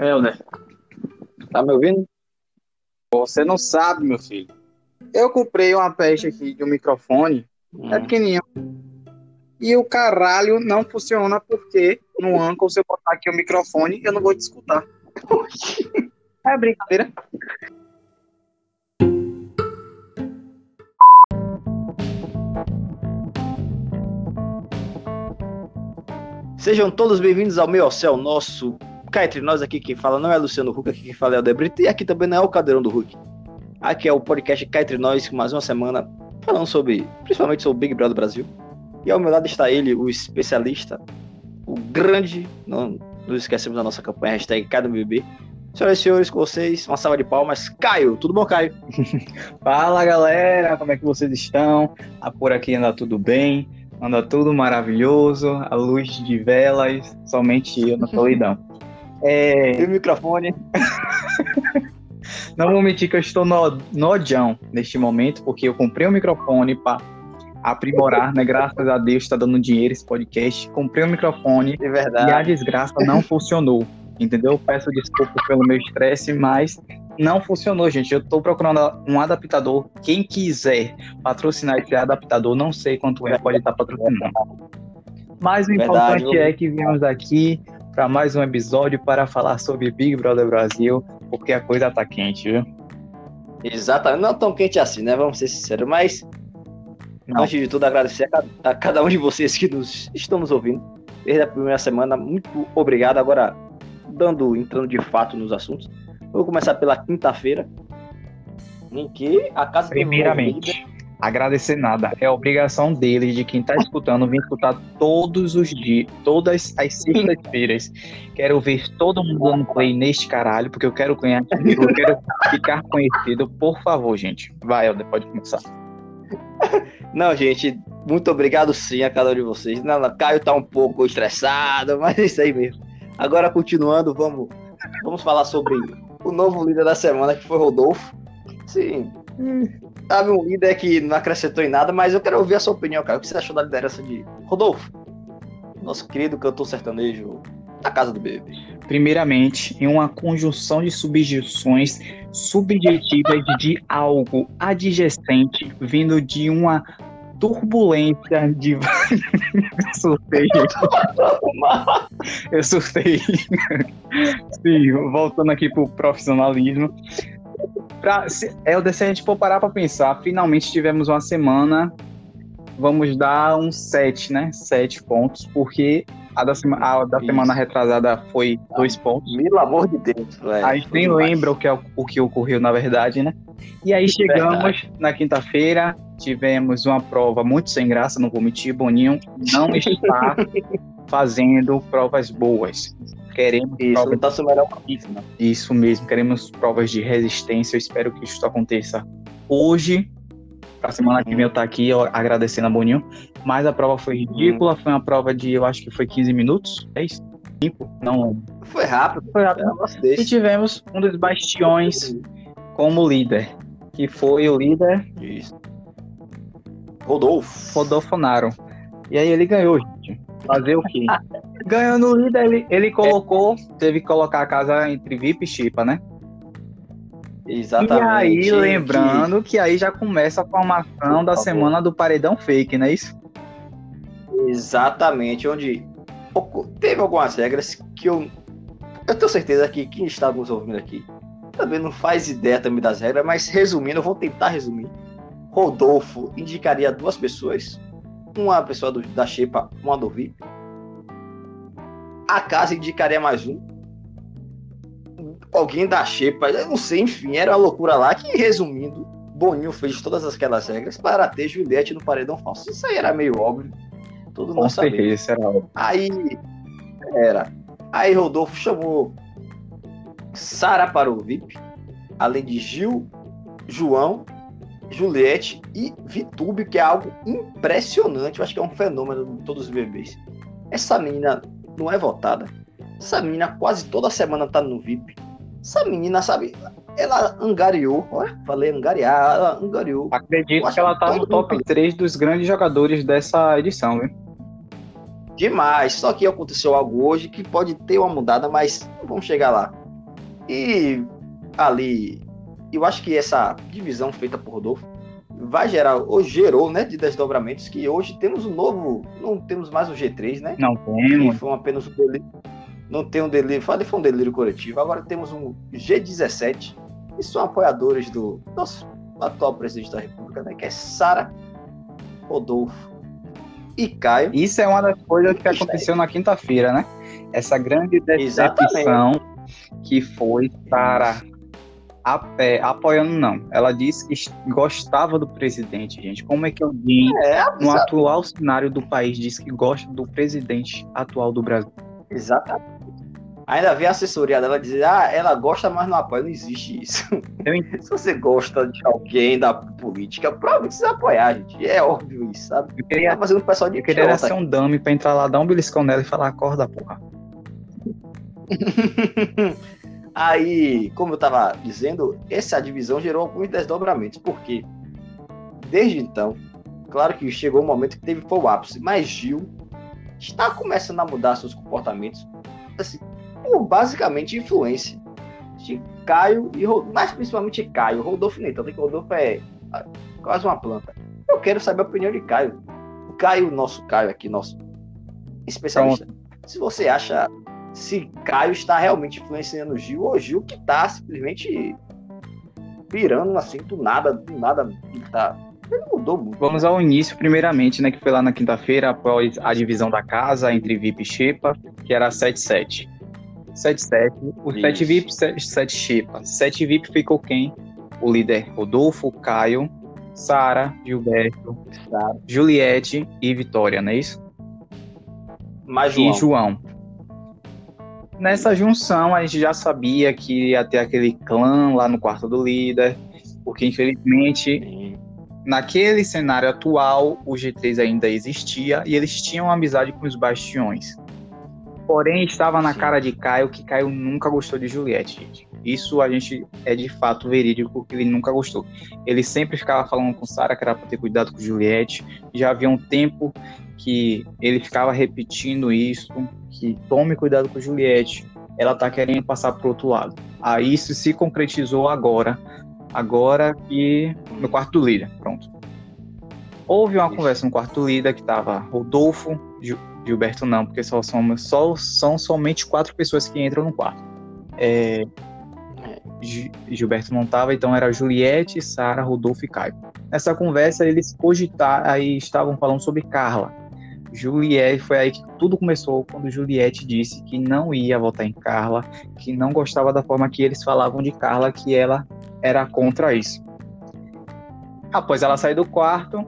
Helder, tá me ouvindo? Você não sabe, meu filho. Eu comprei uma peste aqui de um microfone, Hum. é pequenininho. E o caralho não funciona porque no Anchor, se eu botar aqui o microfone, eu não vou te escutar. É brincadeira. Sejam todos bem-vindos ao meu ao céu, nosso cá entre nós aqui quem fala não é Luciano Huck, aqui quem fala é o Debrito, e aqui também não é o Cadeirão do Huck. Aqui é o podcast cá entre nós, com mais uma semana falando sobre, principalmente sobre o Big Brother Brasil. E ao meu lado está ele, o especialista, o grande, não nos esquecemos da nossa campanha, hashtag cada BBB. Senhoras e senhores, com vocês, uma salva de palmas. Caio, tudo bom, Caio? Fala galera, como é que vocês estão? Ah, por aqui anda tudo bem, anda tudo maravilhoso, a luz de velas, somente eu na solidão. É, E o microfone? não vou mentir que eu estou no, neste momento, porque eu comprei um microfone para aprimorar, né? Graças a Deus está dando dinheiro esse podcast. Comprei um microfone De e a verdade. desgraça não funcionou. Entendeu? Peço desculpa pelo meu estresse, mas não funcionou, gente. Eu tô procurando um adaptador. Quem quiser patrocinar esse adaptador, não sei quanto é, pode estar patrocinando. Mas o Verdade, importante eu- é que viemos aqui para mais um episódio para falar sobre Big Brother Brasil, porque a coisa tá quente, viu? Exatamente, não tão quente assim, né? Vamos ser sinceros, mas Não. antes de tudo agradecer a cada, a cada um de vocês que nos estão nos ouvindo desde a primeira semana. Muito obrigado. Agora, dando, entrando de fato nos assuntos, vou começar pela quinta-feira, em que a casa. Primeiramente, agradecer nada. É obrigação deles, de quem tá escutando, vir escutar todos os dias, todas as sextas-feiras. Quero ver todo mundo dando play neste caralho, porque eu quero dinheiro, eu quero ficar conhecido. Por favor, gente. Vai, Helder, pode começar. Não, gente, muito obrigado sim a cada um de vocês. Não, Caio tá um pouco estressado, mas é isso aí mesmo. Agora, continuando, vamos, vamos falar sobre o novo líder da semana, que foi Rodolfo. Sim, sabe, um líder que não acrescentou em nada, mas eu quero ouvir a sua opinião, cara. O que você achou da liderança de Rodolfo? Nosso querido cantor sertanejo da casa do bebê. Primeiramente, em uma conjunção de subjeções subjetivas de algo adjacente vindo de uma turbulência de. surtei. Eu surtei. Sim, voltando aqui pro profissionalismo. Pra, se, Helder, se a gente for parar pra pensar, finalmente tivemos uma semana. Vamos dar um 7, né? 7 pontos, porque a da, sema- a da semana retrasada foi dois pontos. Pelo amor de Deus, velho. A gente nem lembra o que, é- o que ocorreu na verdade, né? E aí chegamos na quinta-feira, tivemos uma prova muito sem graça, não vou mentir, Boninho não está fazendo provas boas. Queremos Isso, provas tá melhor né? isso mesmo, queremos provas de resistência. Eu espero que isso aconteça hoje. Pra semana que vem eu estar aqui ó, agradecendo a Boninho. Mas a prova foi ridícula, foi uma prova de, eu acho que foi 15 minutos. É isso? Cinco? Não lembro. Foi rápido. Foi É rápido. negócio E tivemos um dos bastiões como líder, que foi o líder Isso. Rodolfo. Rodolfo Naro. E aí ele ganhou, gente. Fazer o quê? Ganhando líder, ele, ele colocou, teve que colocar a casa entre VIP e Chipa, né? Exatamente. E aí, Que- lembrando que aí já começa a formação da semana do paredão fake, não é isso? Exatamente, onde teve algumas regras que eu. Eu tenho certeza que quem está nos ouvindo aqui também não faz ideia também das regras, mas resumindo, eu vou tentar resumir. Rodolfo indicaria duas pessoas, uma pessoa do- da Xepa, uma do VIP. A casa indicaria mais um. Alguém da Xepa, eu não sei, enfim, era uma loucura lá que, resumindo, Boninho fez todas aquelas regras para ter Juliette no paredão falso. Isso aí era meio óbvio. Todo Com mundo sabia. certeza, será óbvio. Aí era. Aí Rodolfo chamou Sara para o VIP, além de Gil, João, Juliette e Vitúbio, que é algo impressionante. Eu acho que é um fenômeno de todos os bebês. Essa menina não é votada. Essa menina quase toda semana tá no VIP. Essa menina, sabe, ela angariou. Olha, falei angariar, ela angariou. Acredito que ela tá no top fala. 3 dos grandes jogadores dessa edição, viu? Demais. Só que aconteceu algo hoje que pode ter uma mudada, mas vamos chegar lá. E ali, eu acho que essa divisão feita por Rodolfo vai gerar, ou gerou, né, de desdobramentos, que hoje temos um novo, não temos mais o G3, né? Não temos. Foi apenas um delírio, não tem um delírio, foi um delírio coletivo, agora temos um G17, e são apoiadores do nosso atual presidente da República, né, que é Sara Rodolfo e Caio. Isso é uma das coisas que aconteceu na quinta-feira, né? Essa grande decepção que foi para a pé, apoiando não. Ela disse que gostava do presidente, gente. Como é que alguém, é, no atual cenário do país, diz que gosta do presidente atual do Brasil? Exatamente. Ainda vem a assessoria dela dizer, ah, ela gosta, mas não apoia. Não existe isso. Se você gosta de alguém da política, provavelmente precisa apoiar, gente. É óbvio isso, sabe? Eu queria, tá fazendo pessoal de eu queria ser um dame pra entrar lá, dar um beliscão nela e falar, acorda, porra. Aí, como eu estava dizendo, essa divisão gerou alguns desdobramentos, porque desde então, claro que chegou um momento que teve foi o ápice, mas Gil está começando a mudar seus comportamentos, assim, por basicamente influência de Caio e mas principalmente Caio, Rodolfo nem tanto que Rodolfo é quase uma planta. Eu quero saber a opinião de Caio. O Caio, nosso Caio aqui, nosso especialista. Pronto. Se você acha se Caio está realmente influenciando o Gil ou Gil que está simplesmente virando assim do nada, do nada ele tá ele mudou muito. Vamos ao início, primeiramente, né, que foi lá na quinta-feira, após a divisão da casa entre VIP e Xepa, que era 7-7. 7-7, o 7 VIP, 7 Xepa. 7 VIP ficou quem? O líder Rodolfo, Caio, Sara, Gilberto, Sarah. Juliette e Vitória, não é isso? Mais João. E João nessa junção a gente já sabia que ia ter aquele clã lá no quarto do líder, porque infelizmente naquele cenário atual o G3 ainda existia e eles tinham amizade com os bastiões. Porém, estava na cara de Caio que Caio nunca gostou de Juliette, gente. Isso a gente é de fato verídico que ele nunca gostou. Ele sempre ficava falando com Sara que era para ter cuidado com Juliette. Já havia um tempo que ele ficava repetindo isso, que tome cuidado com Juliette, ela tá querendo passar pro outro lado. Aí isso se concretizou agora, agora que no quarto do líder, pronto. Houve uma conversa no quarto do líder que tava Rodolfo, Gilberto não, porque só, somos, só são somente quatro pessoas que entram no quarto. É, Gilberto não estava, então era Juliette, Sara, Rodolfo e Caio. Nessa conversa eles cogitaram, aí estavam falando sobre Carla. Juliette, foi aí que tudo começou quando Juliette disse que não ia votar em Carla, que não gostava da forma que eles falavam de Carla, que ela era contra isso. Após ela sair do quarto,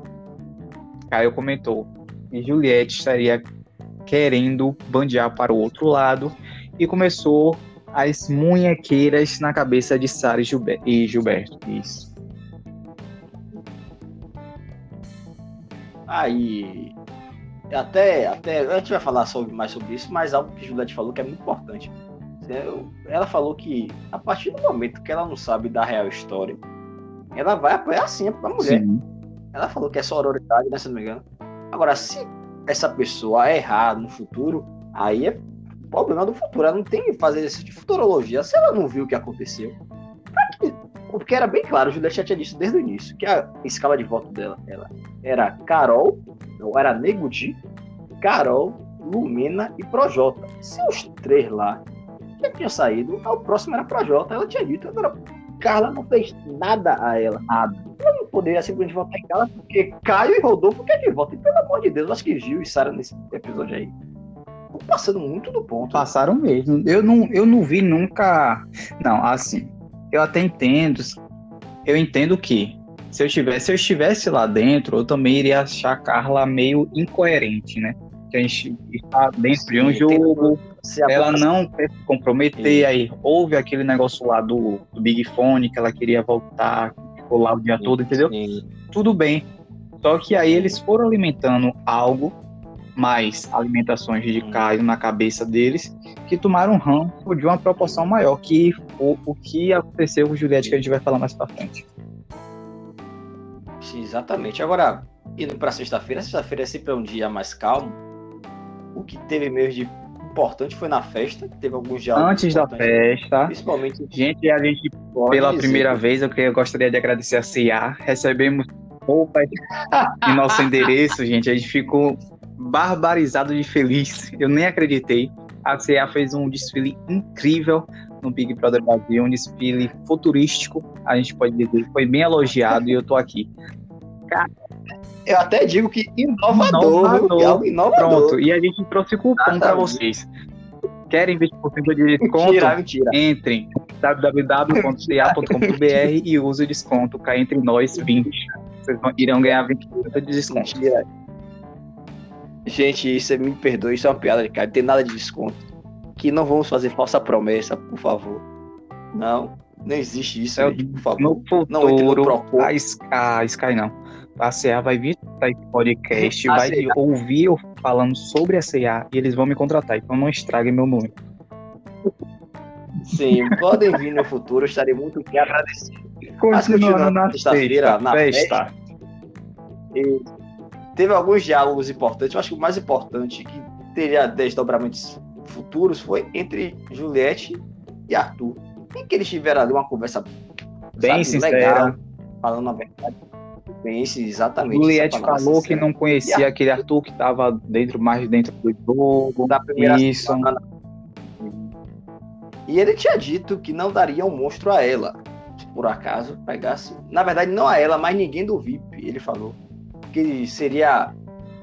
Caio comentou que Juliette estaria querendo bandear para o outro lado e começou as munhequeiras na cabeça de Sara e Gilberto. Isso. Aí, até, até a gente vai falar sobre, mais sobre isso, mas algo que Juliette falou que é muito importante. Ela falou que a partir do momento que ela não sabe da real história, ela vai apoiar sim a mulher. Sim. Ela falou que é sororidade, né, se não me engano. Agora, se essa pessoa errar no futuro, aí é problema do futuro. Ela não tem que fazer esse de futurologia se ela não viu o que aconteceu. Porque era bem claro, o Juliette já tinha dito desde o início, que a escala de voto dela ela era Carol, ou era Nego Di, Carol, Lumena e Projota. Se os três lá já tinham saído, o próximo era Projota. Ela tinha dito, agora Carla não fez nada a ela, nada. Ela não poderia simplesmente votar em Carla, porque Caio e Rodolfo quer que votem. Pelo amor de Deus, acho que Gil e Sara nesse episódio aí estão passando muito do ponto. Passaram mesmo. Eu não, eu não vi nunca. Não, assim, eu até entendo. Eu entendo que se eu tivesse, se eu estivesse lá dentro, eu também iria achar a Carla meio incoerente, né? Que a gente está dentro de um jogo, ela não quer se comprometer, aí houve aquele negócio lá do, do, Big Fone, que ela queria voltar, ficou lá o dia todo, entendeu? Tudo bem. Só que aí eles foram alimentando algo, mais alimentações de Caio na cabeça deles, que tomaram um ranço de uma proporção maior, que o, o que aconteceu com Juliette, que a gente vai falar mais pra frente. Exatamente. Agora, indo para sexta-feira, sexta-feira é sempre um dia mais calmo. O que teve mesmo de importante foi na festa, teve alguns diálogos. Antes da festa, Principalmente gente, a gente, pela dizer. primeira vez, eu que- eu gostaria de agradecer a CIA. Recebemos roupas em nosso endereço, gente. A gente ficou barbarizado de feliz. Eu nem acreditei. A CIA fez um desfile incrível no Big Brother Brasil, um desfile futurístico, a gente pode dizer. Foi bem elogiado e eu tô aqui. Eu até digo que inovador, Inovador. viu? É algo inovador. Pronto, e a gente trouxe cupom para Exatamente. vocês. Querem 20% de desconto? Mentira, mentira. Entrem www.ca.com.br e use o desconto cá entre nós 20. Vocês vão- irão ganhar 20% de desconto. Mentira. Gente, isso é, me perdoe, isso é uma piada de cara. Não tem nada de desconto. Que não vamos fazer falsa promessa, por favor. Não, não existe isso, É, gente, por favor. No Não entre no futuro, Procon. a, Sky, a Sky não. A CA vai vir esse podcast, A vai CA. ouvir eu falando sobre a CA e eles vão me contratar. Então não estraguem meu nome. Sim, podem vir no futuro, eu estarei muito agradecido. Mas Continuando na sexta-feira, sexta, na festa. E teve alguns diálogos importantes. Eu acho que o mais importante, que teria desdobramentos futuros, foi entre Juliette e Arthur. Em que eles tiveram ali uma conversa Bem sabe, sincera. legal, falando a verdade. Sim, exatamente. Juliette palavra, falou que não conhecia aquele Arthur que estava dentro, mais dentro do jogo. da primeira Isso. semana. E ele tinha dito que não daria um monstro a ela, se por acaso pegasse. Na verdade, não a ela, mas ninguém do VIP, ele falou. Que seria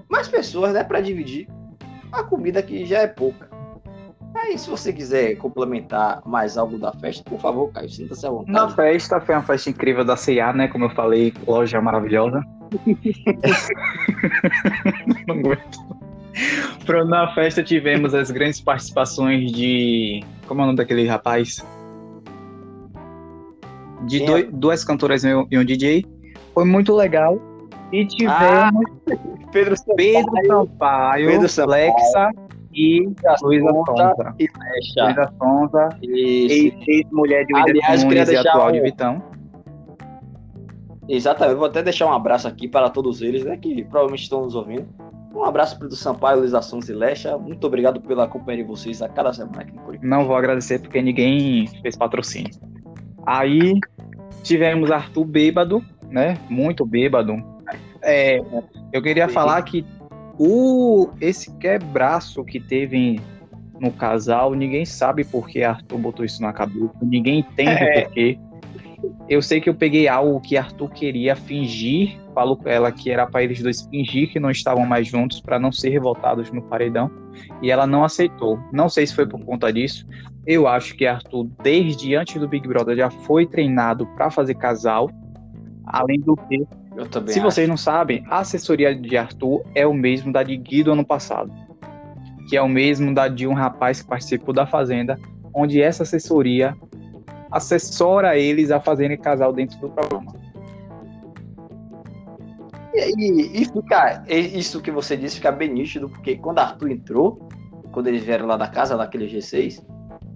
mais pessoas, né, para dividir a comida que já é pouca. Aí, se você quiser complementar mais algo da festa, por favor, Caio, sinta-se à vontade. Na festa, foi uma festa incrível da C&A, né? Como eu falei, loja maravilhosa. Não aguento. Pronto, na festa tivemos as grandes participações de... Como é o nome daquele rapaz? De Quem doi- é? duas cantoras e um DJ. Foi muito legal. E tivemos Pedro Pedro Sampaio, Pedro Sampaio. Lexa e Luísa Sonza Sonza. e Fecha. Luísa Sonza, ex-mulher de Aliás, Whindersson queria Nunes e deixar atual um- de Vitão. Exatamente, vou até deixar um abraço aqui para todos eles, né, que provavelmente estão nos ouvindo. Um abraço para o Sampaio, Luiz Assuntos e Lecha. Muito obrigado pela companhia de vocês a cada semana aqui no Corinthians. Não vou agradecer porque ninguém fez patrocínio. Aí tivemos Arthur bêbado, né? Muito bêbado. É, eu queria falar que o esse quebraço que teve no casal, ninguém sabe por que Arthur botou isso na cabeça, ninguém entende É. por quê. Eu sei que eu peguei algo que Arthur queria fingir, falou com ela que era para eles dois fingir que não estavam mais juntos para não ser revoltados no paredão, e ela não aceitou. Não sei se foi por conta disso. Eu acho que Arthur, desde antes do Big Brother, já foi treinado para fazer casal. Além do que, Eu também se acho. vocês não sabem, a assessoria de Arthur é o mesmo da de Guido ano passado, que é o mesmo da de um rapaz que participou da Fazenda, onde essa assessoria assessora eles a fazerem casal dentro do programa. E, e fica, e isso que você disse fica bem nítido, porque quando Arthur entrou, quando eles vieram lá da casa, daquele G6,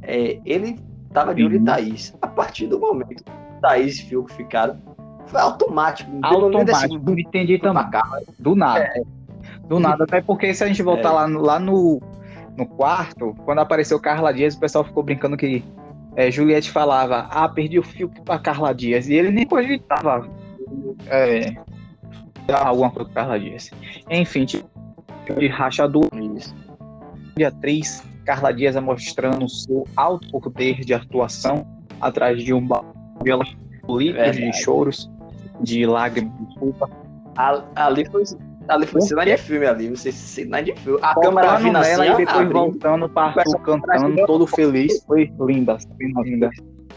é, ele tava de olho em Sim. Thaís. A partir do momento que Thaís e Fiuk ficaram, foi automático. Assim, Automático, não entendi pra também. Do nada. Do nada, até porque se a gente voltar É. lá, no, lá no, no quarto, quando apareceu Carla Dias, o pessoal ficou brincando que é, Juliette falava, ah, perdi o fio pra Carla Dias. E ele nem cogitava é, dar alguma coisa com Carla Dias. Enfim, tipo, de rachador, dia 3, Carla Dias mostrando o seu alto poder de atuação atrás de um balão de litros de Verdade. choros, de lágrimas de culpa. A- Ali foi, ali foi O cena de filme ali, você cena de filme. A câmera vindo assim, e depois abrindo. voltando Arthur cantando, frase- todo feliz. Foi linda, linda, linda.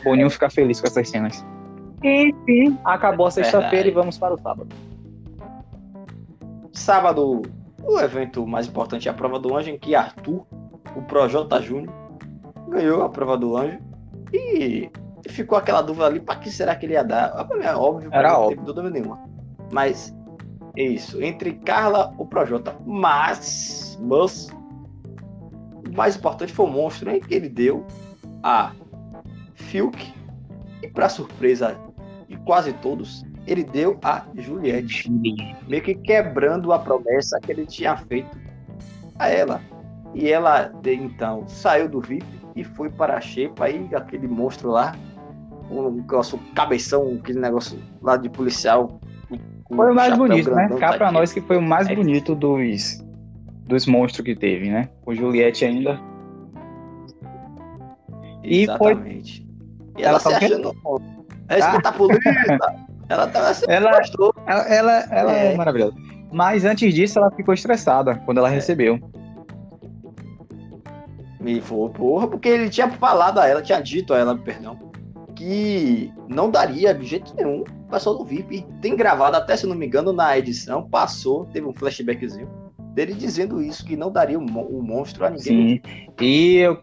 Boninho fica feliz com essas cenas. Enfim, acabou a sexta-feira e vamos para o sábado. Sábado, o evento mais importante é a prova do anjo, em que Arthur, o Projota Júnior, ganhou a prova do anjo e ficou aquela dúvida ali, para que será que ele ia dar? É óbvio, Era mim não óbvio. teve dúvida nenhuma. Mas é isso, entre Carla ou Projota. Mas, mas, o mais importante foi o monstro, hein, que ele deu a Fiuk e para surpresa de quase todos, ele deu a Juliette meio que quebrando a promessa que ele tinha feito a ela. E ela, então, saiu do VIP e foi para a Xepa, aí aquele monstro lá, o nosso cabeção, aquele negócio lá de policial. Foi o mais bonito, né? Cá pra nós que foi o mais é. bonito dos, dos monstros que teve, né? O Juliette ainda. E Exatamente. Foi... E ela, ela se achando. Respeita ah. a polícia. ela se ela, ela, ela, ela é. é maravilhosa. Mas antes disso, ela ficou estressada quando ela é. recebeu. Me foi, porra, porque ele tinha falado a ela, tinha dito a ela, perdão, que não daria de jeito nenhum passou no VIP. Tem gravado, até se não me engano, na edição, passou, teve um flashbackzinho dele dizendo isso, que não daria o um, um monstro a ninguém. Sim. E eu,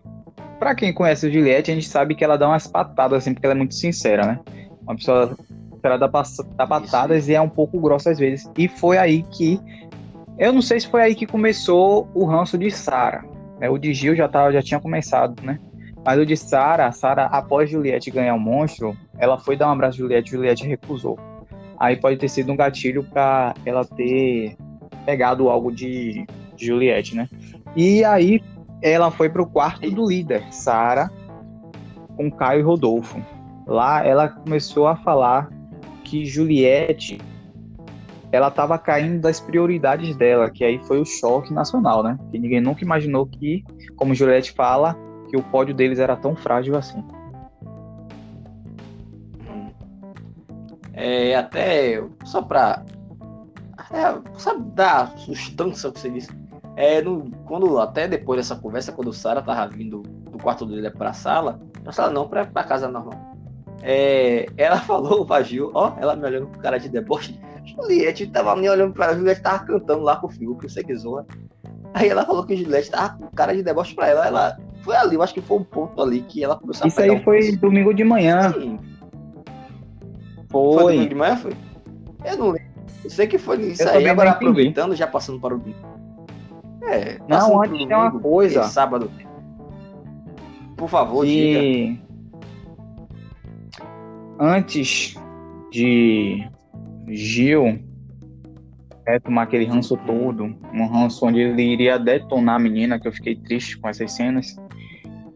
pra quem conhece a Juliette, a gente sabe que ela dá umas patadas, assim, porque ela é muito sincera, né? Uma pessoa ela dá, dá patadas isso. e é um pouco grossa às vezes. E foi aí que. Eu não sei se foi aí que começou o ranço de Sara. É, o de Gil já, tava, já tinha começado, né? Mas o de Sara, Sara, após Juliette ganhar o monstro, ela foi dar um abraço a Juliette, Juliette recusou. Aí pode ter sido um gatilho para ela ter pegado algo de, de Juliette, né? E aí ela foi pro quarto do líder, Sara, com Caio e Rodolfo. Lá ela começou a falar que Juliette ela estava caindo das prioridades dela, que aí foi o choque nacional, né? Que ninguém nunca imaginou que, como Juliette fala, que o pódio deles era tão frágil assim. É, até só para é, sabe, dar sustância que você disse. É, no, quando, até depois dessa conversa, quando o Sara tava vindo do quarto dele para a sala, pra sala não, para a casa normal. É, ela falou pra Gil, ó, ela me olhando com cara de deboche. Juliette tava me olhando pra ela, Juliette tava cantando lá com o Fiuk, que zoa. Aí ela falou que Juliette tava com cara de deboche pra ela. Ela foi ali, eu acho que foi um ponto ali que ela começou Isso a Isso aí foi um domingo de manhã. Sim. Foi. Foi domingo de manhã, foi? Eu não lembro. Eu sei que foi isso eu aí. Agora aproveitando, já passando para o domingo. É, não, antes tem uma coisa. Sábado. Por favor, que... diga. Antes de Gil é, tomar aquele ranço todo, um ranço onde ele iria detonar a menina, que eu fiquei triste com essas cenas.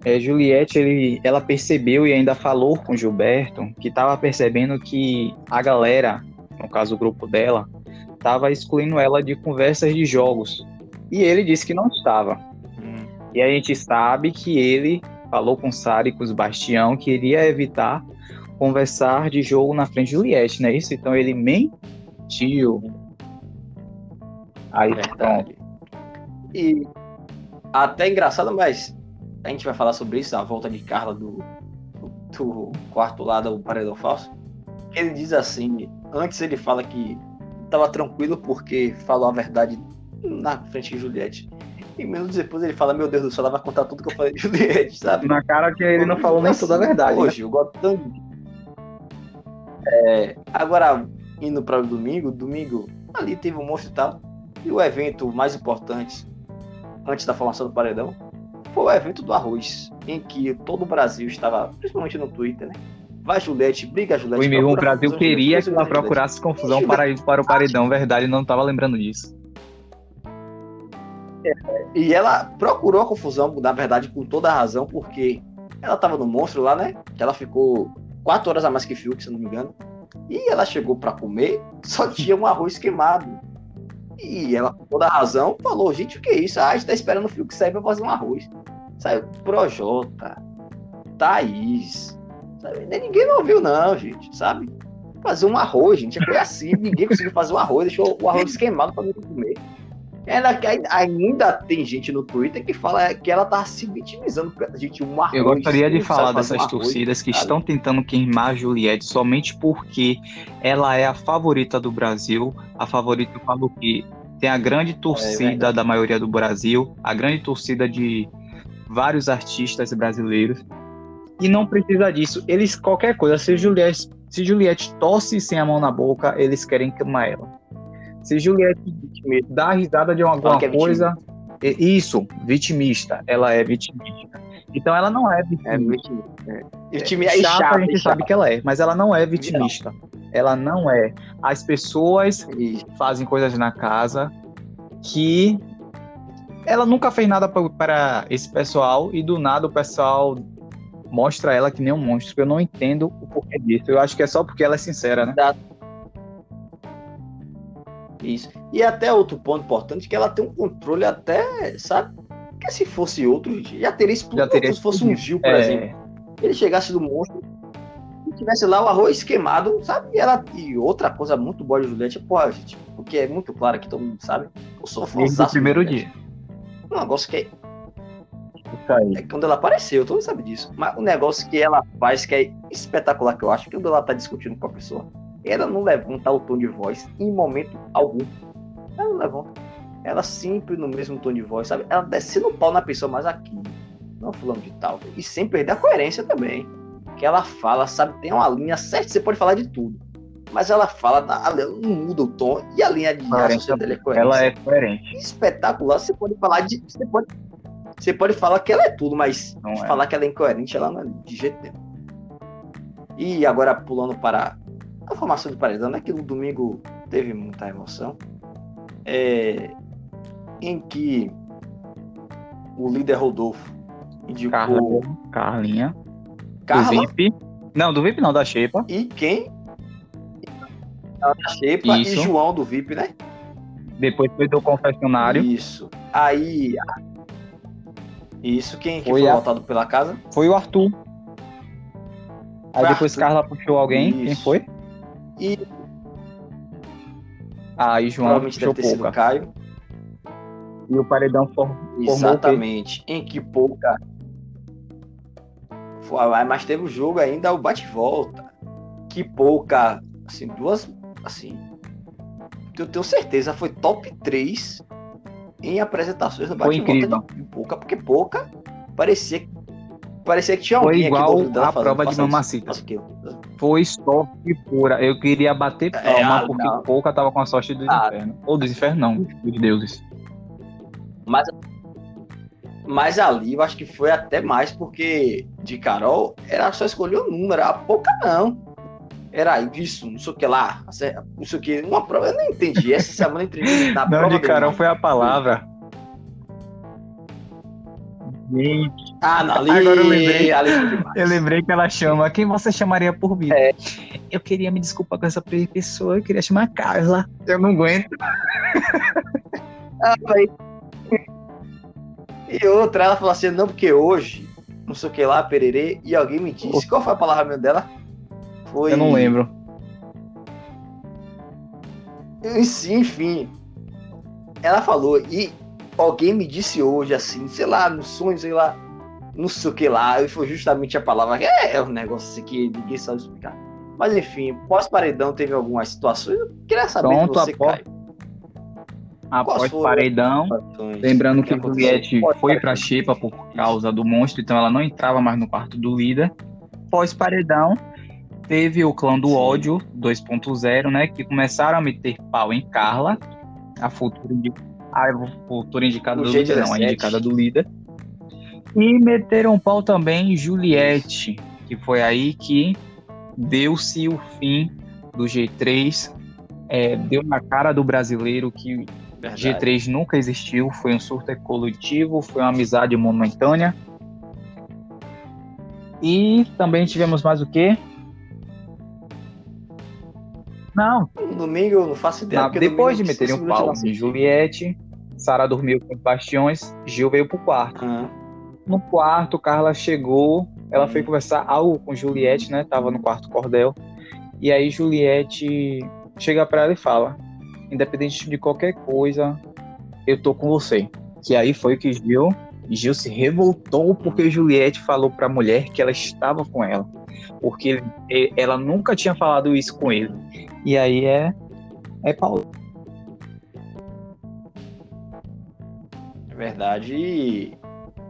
É, Juliette, ele, ela percebeu e ainda falou com Gilberto que estava percebendo que a galera, no caso o grupo dela, estava excluindo ela de conversas de jogos. E ele disse que não estava. Hum. E a gente sabe que ele falou com Sara e com os Bastião que iria evitar conversar de jogo na frente de Juliette, não é isso? Então ele mentiu. Aí, Verdade. E até engraçado, mas a gente vai falar sobre isso, a volta de Carla do, do quarto lado do paredão falso. Ele diz assim, antes ele fala que estava tranquilo porque falou a verdade na frente de Juliette. E minutos depois ele fala, meu Deus do céu, ela vai contar tudo que eu falei de Juliette, sabe? Na cara que ele não falou nem toda a verdade. Hoje, né? eu gosto tanto é, agora, indo para o domingo, domingo ali teve um monstro e tal. E o evento mais importante, antes da formação do paredão, foi o evento do arroz, em que todo o Brasil estava, principalmente no Twitter, né? Vai Juliette, briga Juliette. O, Brasil queria que ela procurasse confusão para ir para o paredão, verdade, não estava lembrando disso. É, e ela procurou a confusão, na verdade, com toda a razão, porque ela estava no monstro lá, né? Ela ficou quatro horas a mais que Fiuk, se não me engano. E ela chegou para comer, só tinha um arroz queimado. E ela, com toda razão, falou: gente, o que é isso? Ah, a gente tá esperando o Fiuk sair pra fazer um arroz. Saiu Projota, Thaís. Sabe? Ninguém não ouviu, não, gente, sabe? Fazer um arroz, gente. Foi assim, ninguém conseguiu fazer um arroz, deixou o arroz queimado pra não comer. Ela, ainda tem gente no Twitter que fala que ela tá se vitimizando porque a gente um arroz, Eu gostaria de falar dessas um torcidas que estão tentando queimar a Juliette somente porque ela é a favorita do Brasil. A favorita, eu falo que tem a grande torcida é da maioria do Brasil, a grande torcida de vários artistas brasileiros. E não precisa disso. Eles, qualquer coisa, se Juliette, se Juliette tosse sem a mão na boca, eles querem queimar ela. Se Juliette dá risada de alguma é coisa, é isso, vitimista. Ela é vitimista. Então ela não é vitimista. É vitimista. É. Vitimista é chata, chata, a gente sabe que ela é, mas ela não é vitimista. Não. Ela não é. As pessoas isso. fazem coisas na casa que ela nunca fez nada para esse pessoal e do nada o pessoal mostra ela que nem um monstro. Eu não entendo o porquê disso. Eu acho que é só porque ela é sincera, né? Isso. E até outro ponto importante que ela tem um controle até, sabe? Que se fosse outro, já teria explodido. Já teria se fosse um. Gil, por É, exemplo. Ele chegasse do monstro e tivesse lá o arroz queimado, sabe? E, ela, e outra coisa muito boa de Juliette, pô, gente, porque é muito claro que todo mundo sabe. Eu sou desde o fãzaço de primeiro dia. Um negócio que é. É quando ela apareceu, todo mundo sabe disso. Mas o negócio que ela faz, que é espetacular, que eu acho, que quando ela tá discutindo com a pessoa, ela não levanta o tom de voz em momento algum. Ela não levanta. Ela sempre no mesmo tom de voz, sabe? Ela descendo o pau na pessoa, mas aqui, não falando de tal. E sem perder a coerência também. Que ela fala, sabe? Tem uma linha certa, você pode falar de tudo. Mas ela fala, ela não muda o tom e a linha de raciocínio dela é coerente Ela é coerente. espetacular, você pode falar de. Você pode, você pode falar que ela é tudo, mas Não é. falar que ela é incoerente, ela não é de jeito nenhum. E agora pulando para a formação do paredão, né? Que no domingo teve muita emoção. É, em que o líder Rodolfo indicou Carla, Carlinha. Carla Do VIP. Não, do VIP não, da Xepa. e quem? A Xepa e Isso. João do VIP, né? Depois foi do confessionário. Isso. Aí. Isso, quem que Foi foi, a- votado pela casa? Foi o Arthur. Aí Foi depois Arthur. Carla puxou alguém. Quem Isso. foi? E Aí João provavelmente puxou deve ter sido pouca. Caio. E o paredão for... Exatamente. Em que pouca. Ah, Mas teve o jogo ainda, o bate-volta. Que pouca. Assim, duas. Assim. Eu tenho certeza, foi top 3 em apresentações no Foi bate-volta incrível. de pouca, porque pouca parecia que. Parecia que tinha Foi igual a prova de "Faça isso, mamacita. faça aquilo." Foi sorte pura. Eu queria bater É, palma ah, porque não. pouca tava com a sorte dos Ah. infernos. Ou dos infernos, não. Dos deuses. Mas, mas ali eu acho que foi até mais, porque de Carol era só escolher o número, a pouca não. Era isso, não sei o que lá, não sei o que. Uma prova, eu não entendi. Essa semana eu entendi na Não, prova. de do Carol Mar. foi a palavra. Gente, Ah, não, ali, Agora eu lembrei. demais. eu lembrei que ela chama. Quem você chamaria por vida? É. Eu queria me desculpar com essa pessoa. Eu queria chamar Carla. Eu não aguento. Ah. E outra, ela falou assim, não, porque hoje, não sei o que lá, pererê, e alguém me disse. Qual foi a palavra dela? Foi. Eu não lembro. Sim, enfim. Ela falou, e alguém me disse hoje, assim, sei lá, no sonho, sei lá, não sei o que lá, e foi justamente a palavra. É, é um negócio assim que ninguém sabe explicar. Mas enfim, pós-paredão teve algumas situações. Eu queria saber Pronto, de você, após- Caio. Após paredão. Lembrando que aconteceu Juliette foi pra Xepa por causa do monstro, então ela não entrava mais no quarto do líder. Pós-paredão, teve o clã do Sim. ódio 2.0, né? Que começaram a meter pau em Carla, a futura, a futura indicada O do líder, não, a G17. indicada do líder. E meteram pau também em Juliette, que foi aí que deu-se o fim do G3. é, deu na cara do brasileiro que Verdade. G3 nunca existiu, foi um surto coletivo, foi uma amizade momentânea. E também tivemos mais o quê? Não, No domingo eu não faço ideia. depois de meterem um pau em. Juliette, Sara dormiu com os bastiões, Gil veio pro quarto. Aham. No quarto, Carla chegou, ela Hum. foi conversar algo com Juliette, né? Tava no quarto cordel. E aí Juliette chega pra ela e fala: independente de qualquer coisa, eu tô com você. Que aí foi que Gil, Gil se revoltou porque Juliette falou pra mulher que ela estava com ela. Porque ele- ela nunca tinha falado isso com ele. E aí é. É Paulo. É verdade. E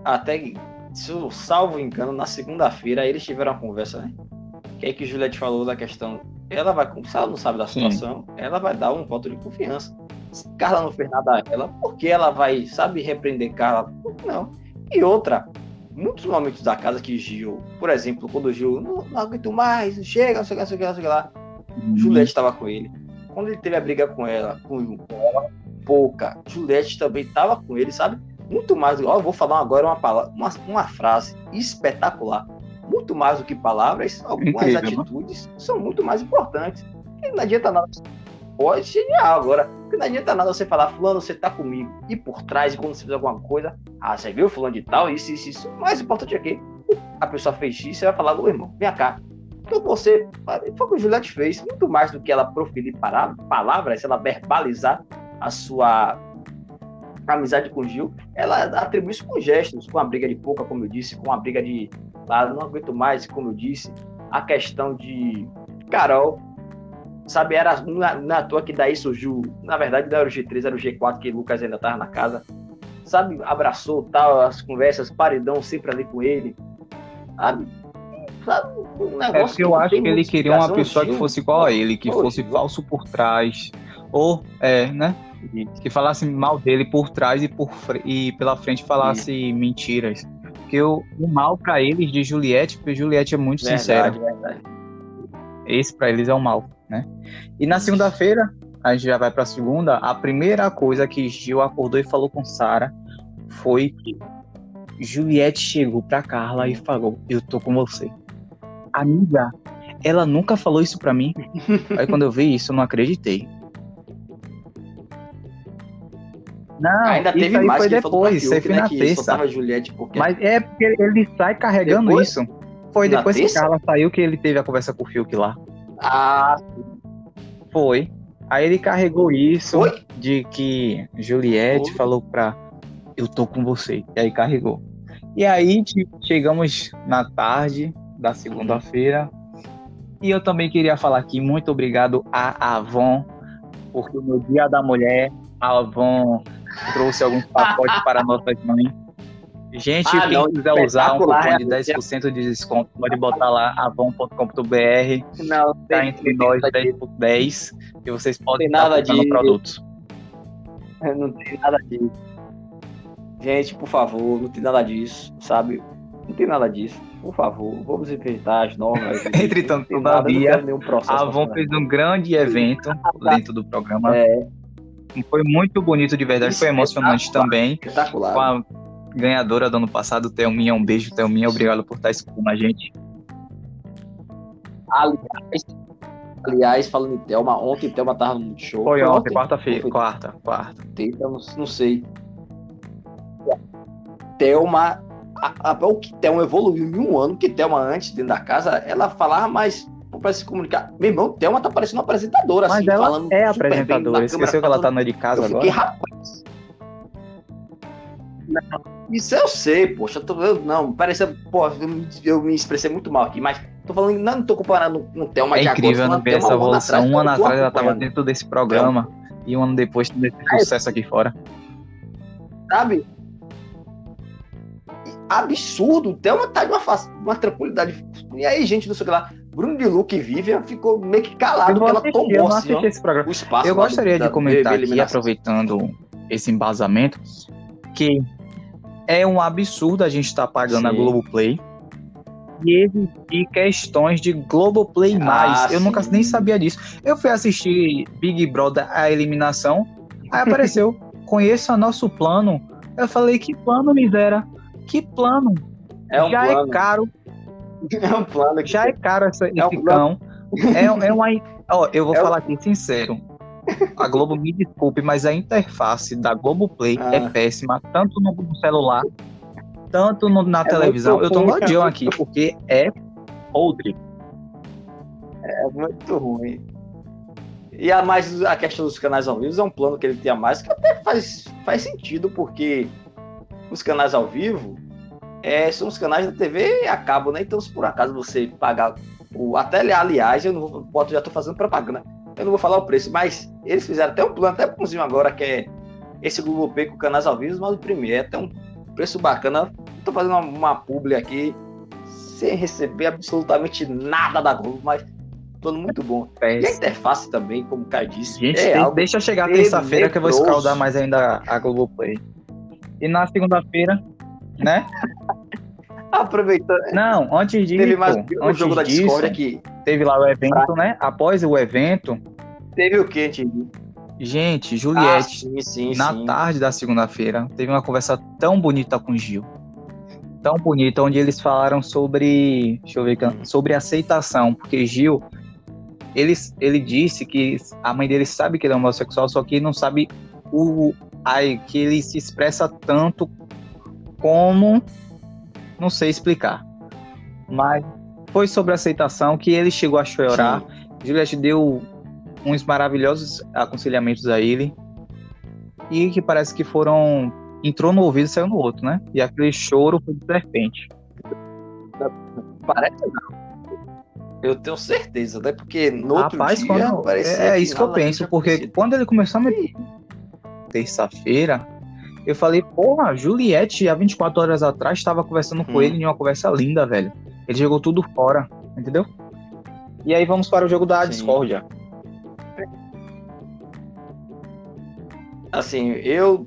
até, se eu salvo engano, na segunda-feira eles tiveram uma conversa, né? Que aí que Juliette falou da questão. Ela vai, se ela não sabe da Sim. situação, ela vai dar um voto de confiança. Se Carla não fez nada a ela, por que ela vai, sabe, repreender Carla? Por que não? E outra, muitos momentos da casa que Gil, por exemplo, quando o Gil não, não aguento mais, chega, não sei o que, não sei o que, não sei o que lá. Juliette estava com ele. Quando ele teve a briga com ela, com, com ela, pouca, Juliette também estava com ele, sabe? muito mais. Ó, eu vou falar agora uma, palavra, uma, uma frase espetacular. Muito mais do que palavras, algumas Incrível, né? atitudes são muito mais importantes. E não adianta nada. Pode genial agora. Porque não adianta nada você falar, fulano, você tá comigo. E por trás, quando você fez alguma coisa, ah, você viu fulano de tal, isso, isso, isso. O mais importante é que a pessoa fez isso, você vai falar, ô irmão, vem cá. Então você, foi o que o Juliette fez, muito mais do que ela proferir palavras, ela verbalizar a sua amizade com o Gil, ela atribui isso com gestos, com a briga de pouca, como eu disse, com a briga de ah, não aguento mais, como eu disse, a questão de Carol, sabe, era não é- é toa que daí surgiu, na verdade não era o G3, era o G4 que Lucas ainda estava na casa, sabe, abraçou tal, as conversas, paredão sempre ali com ele, sabe, sabe um É negócio porque eu não acho que ele queria uma pessoa que Gil. fosse igual a ele, que Pô, fosse Gil. falso por trás. Ou, é, né? Que falasse mal dele por trás e, por, e pela frente falasse mentiras. Porque o, o mal pra eles de Juliette, porque Juliette é muito sincera. Verdade, verdade. Esse pra eles é o mal, né? E na segunda-feira, a gente já vai pra segunda, a primeira coisa que Gil acordou e falou com Sara foi que Juliette chegou pra Carla e falou: Eu tô com você. Amiga, ela nunca falou isso pra mim. Aí quando eu vi isso, eu não acreditei. Não, Ainda isso teve aí mais foi que depois, isso aí foi né, na que terça. Juliette porque Mas é porque ele sai carregando Depois? isso. Foi Na depois que terça? Carla saiu que ele teve a conversa com o Fiuk lá. Ah, Foi. Aí ele carregou isso Foi? de que Juliette Foi. falou pra eu tô com você. E aí carregou. E aí tipo, chegamos na tarde da segunda-feira. E eu também queria falar aqui muito obrigado a Avon, porque no Dia da Mulher, a Avon trouxe alguns pacotes para nossas mães. Gente, Ah, quem não, quiser usar um cupom de realmente. 10% de desconto, pode botar lá avon.com.br não, tá entre nós 10 por 10 e vocês podem nada de- produtos. não tem nada disso. Gente, por favor, não tem nada disso, sabe? Não tem nada disso. Por favor, vamos respeitar as normas. Entretanto, todavia, quero nenhum processo A Avon fez um grande evento dentro do programa. É, Foi muito bonito de verdade, foi emocionante também. espetacular. Com a ganhadora do ano passado, Thelminha. Um beijo, Thelminha. Obrigado por estar escutando a gente. Aliás, aliás, falando em Thelma, ontem Thelma tava no Multishow. Foi ontem, Ou quarta-feira. foi Quarta, quarta. ontem, não, não sei. Thelma, a, a, o que Thelma evoluiu em um ano, que Thelma antes, dentro da casa, ela falava mais para se comunicar. Meu irmão, Thelma tá parecendo uma apresentadora, Mas assim, ela falando é apresentadora. Esqueceu que ela tá na de casa Eu fiquei, agora? rapaz. Não, isso eu sei, poxa. Tô, eu, não, parece. Pô, eu, me- eu me expressei muito mal aqui, mas tô falando. Não, não tô comparando com o Thelma É de incrível agora, falando essa Thelma um ano evolução. Um ano atrás ela tava dentro desse programa e um ano depois teve esse sucesso aqui fora. Sabe? Absurdo. Thelma tá de uma, face- uma tranquilidade. E aí, gente, não sei o que lá. Bruno de Luca e Vivian ficou meio que calado, Eu, porque ela eu tomou não assim, ó, esse programa. o espaço. Eu do- gostaria da- de comentar da aqui, eliminação. aproveitando esse embasamento, que é um absurdo a gente estar pagando a Sim. Globoplay e existir questões de Globoplay Ah, mais. eu sim. nunca nem sabia disso. Eu fui assistir Big Brother, a eliminação, aí apareceu, conheça nosso plano. Eu falei, que plano, miséria? Que plano? É um já plano. é caro, É um plano. que- já é caro essa, É um esse cão. É, é uma. Ó, eu vou É um- falar aqui sincero. A Globo me desculpe, mas a interface da Globoplay Ah. é péssima, tanto no celular, tanto no- na televisão. muito Eu tô no é aqui, porque é podre. É muito ruim. E a mais a questão dos canais ao vivo é um plano que ele tem a mais que até faz, faz sentido, porque os canais ao vivo é, são os canais da TV a cabo, né? Então, se por acaso você pagar o. Até aliás, eu não vou. pode- Já tô fazendo propaganda. Eu não vou falar o preço, mas eles fizeram até um plano, até bonzinho agora, que é esse Google Pay com canais ao vivo, mas o primeiro é até um preço bacana. Tô fazendo uma, uma publi aqui sem receber absolutamente nada da Globo, mas plano muito bom. E a interface também, como o Caio disse, Gente, é tem- deixa chegar tenebroso. terça-feira que eu vou escaldar mais ainda a Globoplay. E na segunda-feira, né? aproveitando. Não, antes disso, Teve mais o jogo da disso, Discord aqui. teve lá o evento, né? Após o evento, Teve o que, gente? Gente, Ah, Juliette, sim, sim, na sim. tarde da segunda-feira, teve uma conversa tão bonita com Gil. Tão bonita, onde eles falaram sobre. Deixa eu ver, sobre aceitação, porque Gil. Ele, ele disse que a mãe dele sabe que ele é homossexual, só que não sabe o. Ai, que ele se expressa tanto como. Não sei explicar. Mas foi sobre aceitação que ele chegou a chorar. Juliette deu uns maravilhosos aconselhamentos a ele. E que parece que foram. Entrou no ouvido e saiu no outro, né? E aquele choro foi de serpente. Parece não. Eu tenho certeza, né? Porque no outro Rapaz, dia quando- é, é isso que eu penso, porque quando ele começou a me. Terça-feira, eu falei, porra, Juliette, há 24 horas atrás, estava conversando com Hum. ele em uma conversa linda, velho. Ele jogou tudo fora, entendeu? E aí vamos para o jogo da Sim. discórdia. Assim, eu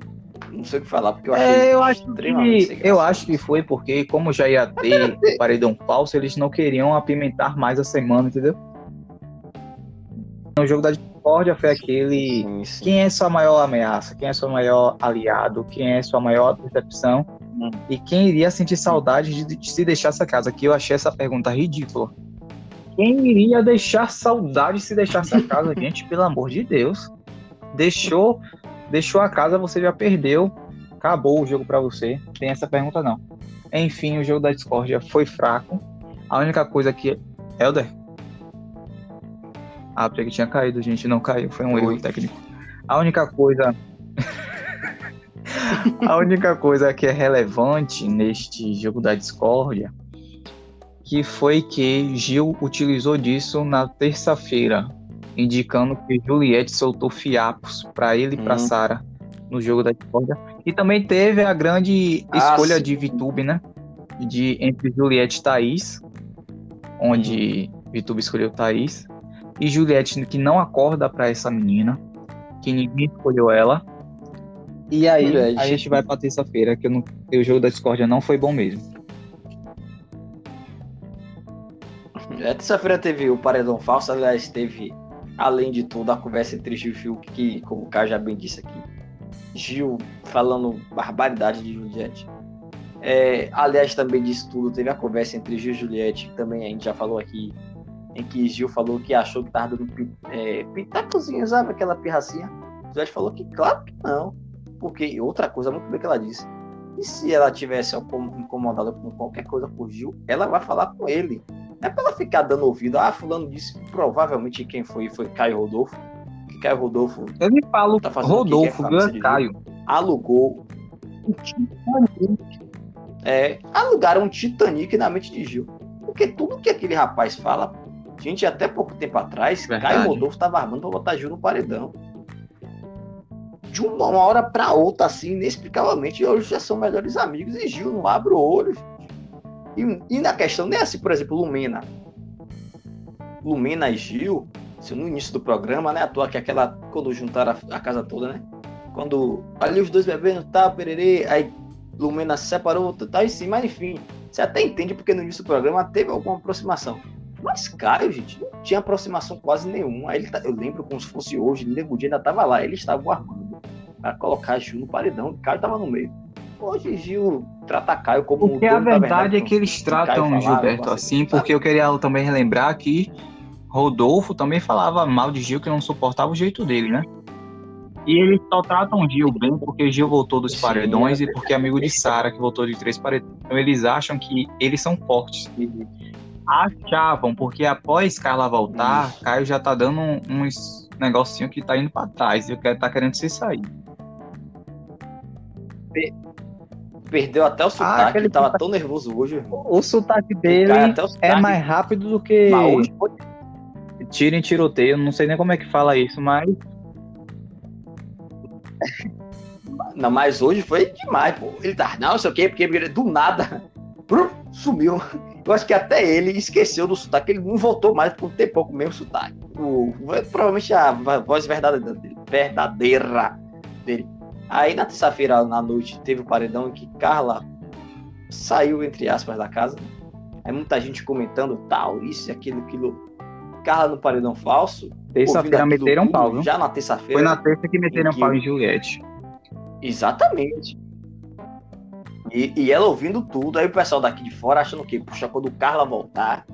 não sei o que falar, porque eu achei É, eu acho que eu acho que foi porque como já ia ter o paredão falso, eles não queriam apimentar mais a semana, entendeu? O jogo da discórdia foi aquele Sim, sim. quem é sua maior ameaça, quem é seu maior aliado, quem é sua maior decepção Hum. e quem iria sentir saudade de, de se deixar essa casa. Que eu achei essa pergunta ridícula. Quem iria deixar saudade se deixar essa casa, gente? Pelo amor de Deus. Deixou, deixou a casa, você já perdeu. Acabou o jogo pra você. Tem essa pergunta não. Enfim, o jogo da discórdia foi fraco. A única coisa que Helder ah, porque que tinha caído, gente. Não caiu, foi um erro técnico. A única coisa. a única coisa que é relevante neste jogo da discórdia que foi que Gil utilizou disso na terça-feira, indicando que Juliette soltou fiapos para ele e para Hum. Sara no jogo da discórdia. E também teve a grande Ah, escolha sim. de Vitube, né? De entre Juliette e Thaís, onde Vitube escolheu Thaís e Juliette que não acorda pra essa menina, que ninguém escolheu ela. E aí Juliette. a gente vai pra terça-feira, que não- que o jogo da discórdia não foi bom mesmo. É, Terça-feira teve o paredão falso, aliás, teve, além de tudo, a conversa entre Gil e Fiuk, que, como o Caio já bem disse aqui, Gil falando barbaridade de Juliette. É, aliás, também disso tudo, teve a conversa entre Gil e Juliette, que também a gente já falou aqui, em que Gil falou que achou que tava dando é, pitacozinho, sabe? Aquela pirracinha. Juliette falou que, claro que não. Porque, outra coisa, muito bem que ela disse, e se ela tivesse incom- incomodada com qualquer coisa por Gil, ela vai falar com ele. Não é pra ela ficar dando ouvido. Ah, fulano disse que provavelmente quem foi foi Caio Rodolfo. Que Caio Rodolfo Eu me falo Tá fazendo o Rodolfo, que, é Caio. alugou um Titanic. É, alugaram um Titanic na mente de Gil. Porque tudo que aquele rapaz fala, gente, até pouco tempo atrás, Verdade. Caio Rodolfo tava armando pra botar Gil no paredão. De uma hora pra outra, assim, inexplicavelmente, hoje já são melhores amigos e Gil não abre o olho. E, e na questão, nem assim, por exemplo, Lumena. Lumena e Gil, assim, no início do programa, né? À toa que aquela. Quando juntaram a, a casa toda, né? Quando ali os dois bebendo, tá, pererê, aí Lumena se separou, tal, e sim, mas enfim. Você até entende porque no início do programa teve alguma aproximação. Mas Caio, gente, não tinha aproximação quase nenhuma. Aí ele tá- eu lembro como se fosse hoje, Nego Dia ainda tava lá, eles estavam armando para colocar Gil no paredão, Caio tava no meio. Hoje Gil trata Caio como Porque o a dono da verdade é que eles o tratam o falava, Gilberto assim, porque eu queria também relembrar que Rodolfo também falava mal de Gil, que não suportava o jeito dele, né? E eles só tratam Gil bem porque Gil voltou dos Sim, paredões é e porque é amigo de Sara, que voltou de três paredões. Então eles acham que eles são fortes. Achavam, porque após Carla voltar, Caio já tá dando um- uns negocinho que tá indo pra trás e tá querendo se sair. Perdeu até o sotaque, aquele ele tava sotaque- tão nervoso hoje, irmão. O sotaque O dele cara até o é sotaque- mais rápido do que Mas hoje foi tiro em tiroteio. Não sei nem como é que fala isso, mas Não, mas hoje foi demais, pô. Ele tá, não, sei o quê, porque do nada sumiu. Eu acho que até ele esqueceu do sotaque, ele não voltou mais por ter pouco mesmo sotaque. O, provavelmente a voz verdadeira dele, verdadeira dele. Aí na terça-feira na noite teve o paredão em que Carla saiu, entre aspas, da casa. Aí muita gente comentando tal, isso e aquilo, aquilo. Carla no paredão falso. Terça-feira meteram tudo, pau, viu? Já na terça-feira. Foi na terça que meteram que- pau em Juliette. Exatamente. E, e ela ouvindo tudo, aí o pessoal daqui de fora achando que, puxa, quando o Carla voltar,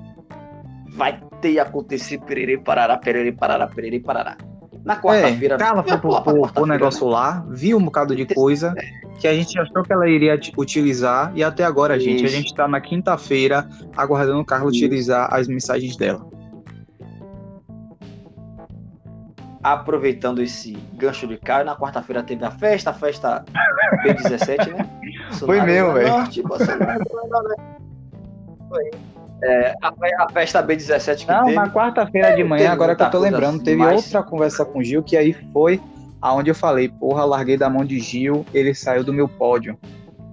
vai ter acontecer pererê, parará, pererê, parará, pererê, parará. Na quarta-feira. É, Carla foi pro, pro, pro quarta-feira, negócio lá, viu um bocado de coisa que a gente achou que ela iria utilizar e até agora, gente, a Isso. gente tá na quinta-feira aguardando o Carla Isso. utilizar as mensagens dela. Aproveitando esse gancho de Caio, na quarta-feira teve a festa, a festa B17, né? Bolsonaro mesmo, no velho. Norte, Bolsonaro. Foi. É, a, fe- a festa B17 que Não, teve. na quarta-feira de manhã, agora que eu tô lembrando, assim, teve mas- outra conversa com o Gil, que aí foi aonde eu falei, porra, larguei da mão de Gil, ele saiu do meu pódio.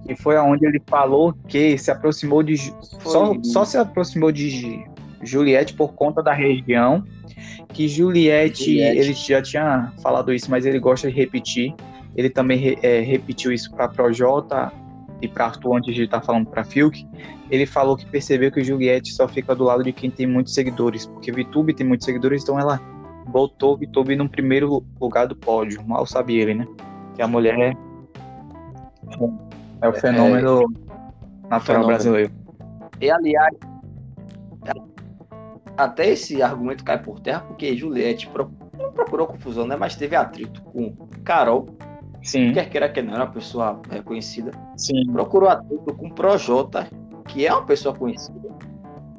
E foi aonde ele falou que se aproximou de. Foi. Só, só se aproximou de Juliette por conta da região. Que Juliette, Juliette. ele já tinha falado isso, mas ele gosta de repetir. Ele também é, repetiu isso para Projota e para Arthur antes de estar falando para Fiuk. Ele falou que percebeu que Juliette só fica do lado de quem tem muitos seguidores, porque VTube tem muitos seguidores, então ela botou VTube no primeiro lugar do pódio. Mal sabe ele, né? Que a mulher é o fenômeno natural fenômeno. brasileiro. E aliás, até esse argumento cai por terra, porque Juliette não procurou confusão, né? Mas teve atrito com Carol, Sim, quer queira que não, era uma pessoa reconhecida. sim. Procurou atrito com Projota, que é uma pessoa conhecida.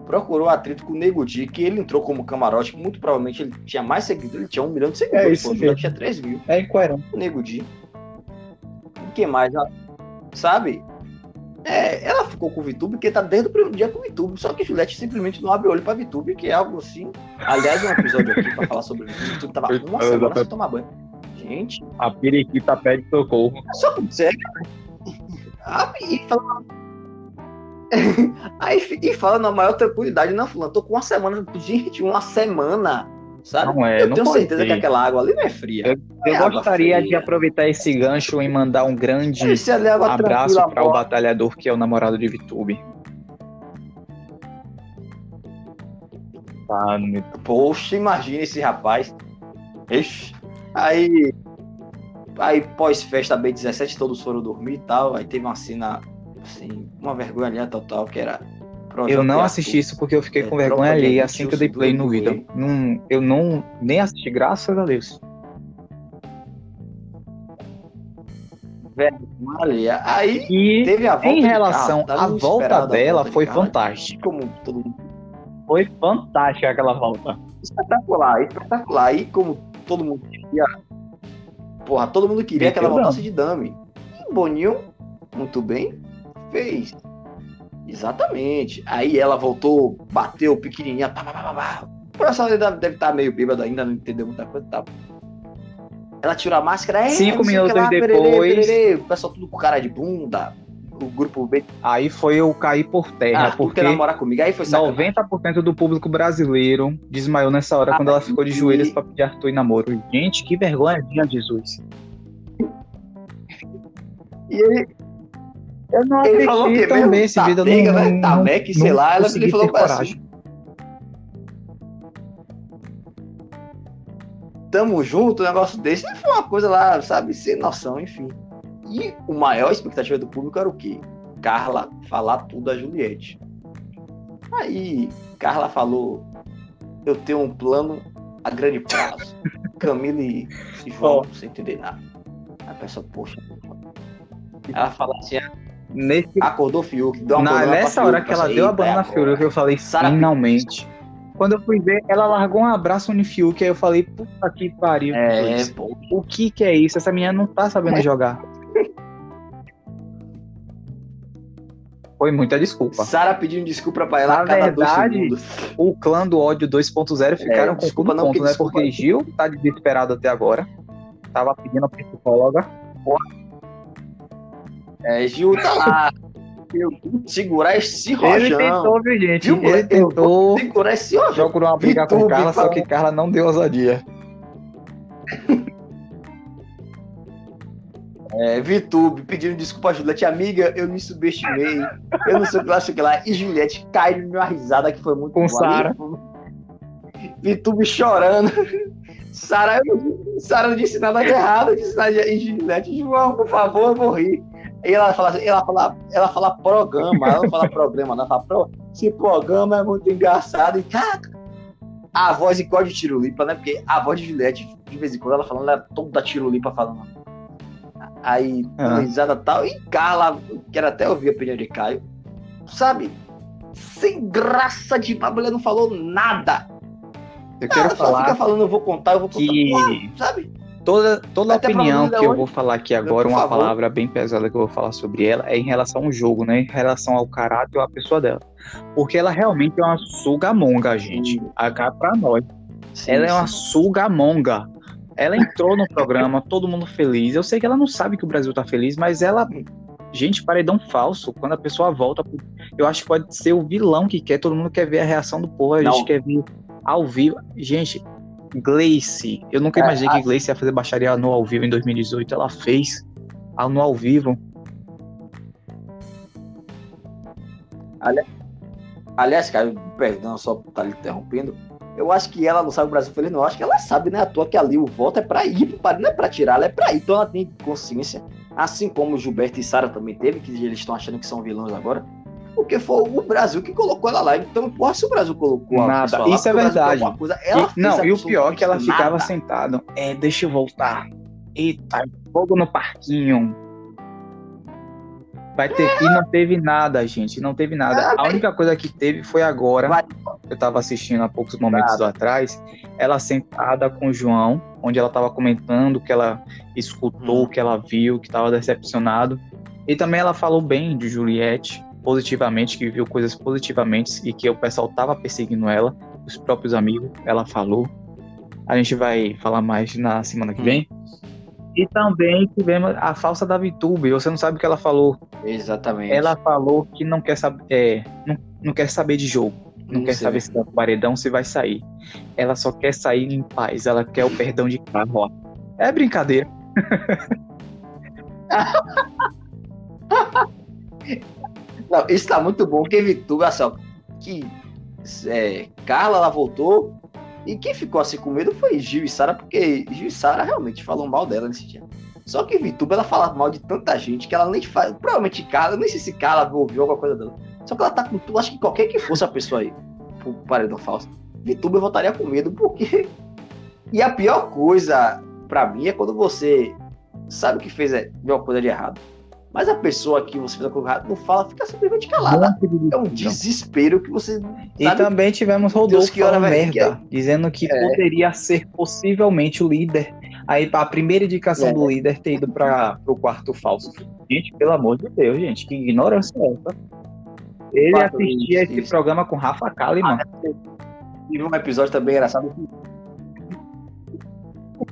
Procurou atrito com Nego Di, que ele entrou como camarote, muito provavelmente ele tinha mais seguidores, ele tinha um milhão de seguidores, É isso pô, o mesmo. tinha 3 mil. É incoerente. o Nego Di. O que mais? ela- Sabe? É, ela ficou com o VTube porque tá desde o primeiro dia com o VTube. Só que Juliette simplesmente não abre olho pra VTube, que é algo assim. Aliás, um episódio aqui pra falar sobre o. VTube tava uma semana sem tomar banho. Gente, A periquita pede socorro. só sério, ah, e fala. Aí, e fala na maior tranquilidade, não, fulano, tô com uma semana. Gente, uma semana. Sabe? Não é, Eu não tenho pode certeza ser. que aquela água ali não é fria. Eu É água gostaria de fria. aproveitar esse gancho e mandar um grande ali água abraço para o batalhador que é o namorado de VTube. Tá, Poxa, imagina esse rapaz. Ixi. Aí, aí pós-festa B17, todos foram dormir e tal. Aí teve uma cena, assim, uma vergonha ali total, que era. Eu não e assisti isso porque eu fiquei É, com vergonha de elite, assim que eu dei play no vídeo. Não, eu não nem assisti, graças a Deus. Ali. Aí E teve a volta em de relação carro, à volta inesperada a dela, volta de foi carro, fantástica. Como todo mundo. Foi fantástica aquela volta. Espetacular, espetacular. Aí, como todo mundo queria. Porra, todo mundo queria que ela Meteu voltasse de Dami. E Boninho, muito bem, fez. Exatamente. Aí ela voltou, bateu pequenininha, pá, pá, pá, pá. O professor deve, deve estar meio bêbado ainda, não entendeu muita coisa. Tá. Ela tirou a máscara, é, Cinco minutos pererê, depois- pererê. o pessoal tudo com cara de bunda, o grupo B, Aí foi eu cair por terra, ah, porque quer namorar comigo, aí foi sacanagem. 90% do público brasileiro desmaiou nessa hora quando ela ficou de e- joelhos pra pedir Arthur em namoro. Gente, que vergonha, minha Jesus. E ele, Eu não ele falou o quê? também Mesmo? esse vídeo. eu Tatega, não, né? não, Tamek, não sei lá, ela ele falou assim, coragem. tamo junto, um negócio desse. Foi uma coisa lá, sabe, sem noção, enfim. E o maior expectativa do público era o quê? Carla falar tudo da Juliette. Aí, Carla falou: Eu tenho um plano a grande prazo. Camila e João, sem entender nada. A pessoa, poxa. Ela fala assim: Nesse, acordou Fiuk, deu uma na, nessa Fiuk, hora que ela pensei, deu a "Eita, é banana na agora." Fiuk, eu falei, Sara finalmente. Quando eu fui ver, ela largou um abraço no Fiuk, aí eu falei, puta que pariu. É, pô. O que que é isso? Essa menina não tá sabendo jogar. Foi muita desculpa. Sara pedindo desculpa pra ela Na verdade, dois segundos. O clã do ódio 2.0 ficaram com desculpa, não, ponto, né? desculpa. Porque Gil tá desesperado até agora. Tava pedindo a psicóloga. É, Gil tá lá. Eu segurar esse Ele rojão. tentou, viu, gente? Ele tentou. Segurar esse rojão. Procurou uma briga com Vitube, Carla, só que Carla não deu ousadia. É, Vitube pedindo desculpa a Juliette. Amiga, eu me subestimei. Eu não sei o que lá, sei o que lá. E Juliette cai numa risada que foi muito Com. Sara. Vitube chorando. Sara, Sara não disse nada de errado, disse nada de Juliette, João, por favor, eu vou rir. E ela fala, ela fala, ela fala programa, ela não fala problema, não, ela fala, pro, esse programa é muito engraçado. E, cara, a voz igual de Tirulipa, né? Porque a voz de Juliette, de vez em quando, ela falando, ela é toda Tirulipa falando. Aí, uhum. risada tal, e Carla, quero até ouvir a opinião de Caio, sabe? Sem graça de a mulher não falou nada. Eu quero falar. Fica falando, eu vou contar, eu vou contar, que... sabe? Toda, toda a opinião que eu vou falar aqui agora, uma favor. palavra bem pesada que eu vou falar sobre ela, é em relação ao jogo, né? Em relação ao caráter ou à pessoa dela. Porque ela realmente é uma sugamonga, gente. H pra nós. Sim, ela sim. é uma sugamonga. Ela entrou no programa, todo mundo feliz. Eu sei que ela não sabe que o Brasil tá feliz, mas ela. Gente, paredão falso. Quando a pessoa volta, eu acho que pode ser o vilão que quer. Todo mundo quer ver a reação do povo. A gente não. quer ver ao vivo. Gente, Gleice. Eu nunca é, imaginei que Gleice ia fazer baixaria no ao vivo em 2018. Ela fez no ao vivo. Aliás, cara, perdão só por estar lhe interrompendo. Eu acho que ela não sabe o Brasil feliz, não. Eu acho que ela sabe, né? À toa que ali o voto é pra ir pro não é pra tirar, ela é pra ir. Então ela tem consciência. Assim como o Gilberto e Sara também teve, que eles estão achando que são vilões agora porque foi o Brasil que colocou ela lá. Então, porra, se o Brasil colocou Nada, lá, isso é verdade. Coisa, e, não, e o pior é que ela ficava sentada. É, deixa eu voltar. Eita, fogo no parquinho. Vai ter. É. E não teve nada, gente. Não teve nada. É, a única coisa que teve foi agora. Vai. Eu tava assistindo há poucos momentos nada. atrás. Ela sentada com o João, onde ela tava comentando que ela escutou, hum. que ela viu, que tava decepcionado. E também ela falou bem de Juliette positivamente, que viu coisas positivamente e que o pessoal tava perseguindo ela, os próprios amigos, ela falou. A gente vai falar mais na semana que hum. vem. E também tivemos a falsa da VTube, você não sabe o que ela falou. Exatamente. Ela falou que não quer saber, é, não, não quer saber de jogo, não, não quer saber se tá paredão, se vai sair. Ela só quer sair em paz, ela quer o perdão de carro, ó. É brincadeira. Não, isso tá muito bom, porque Vituba, assim, que é, Carla ela voltou e quem ficou assim com medo foi Gil e Sara, porque Gil e Sara realmente falou mal dela nesse dia. Só que Vituba ela fala mal de tanta gente que ela nem faz. Provavelmente Carla, nem sei se Carla ouviu alguma coisa dela. Só que ela tá com tudo, acho que qualquer que fosse a pessoa aí, pro paredão falso, Vituba voltaria com medo, porque. E a pior coisa para mim é quando você sabe o que fez é, uma coisa de errado mas a pessoa que você fez a coisa não fala, fica simplesmente calada. É um desespero que você. E também tivemos Rodolfo que hora merda, que é... dizendo que é. poderia ser possivelmente o líder. Aí a primeira indicação é. do líder ter ido para o quarto falso. Gente, pelo amor de Deus, gente, que ignorância é essa? Ele Quatro assistia isso, esse isso. programa com Rafa Kalimann. Ah, teve um episódio também engraçado.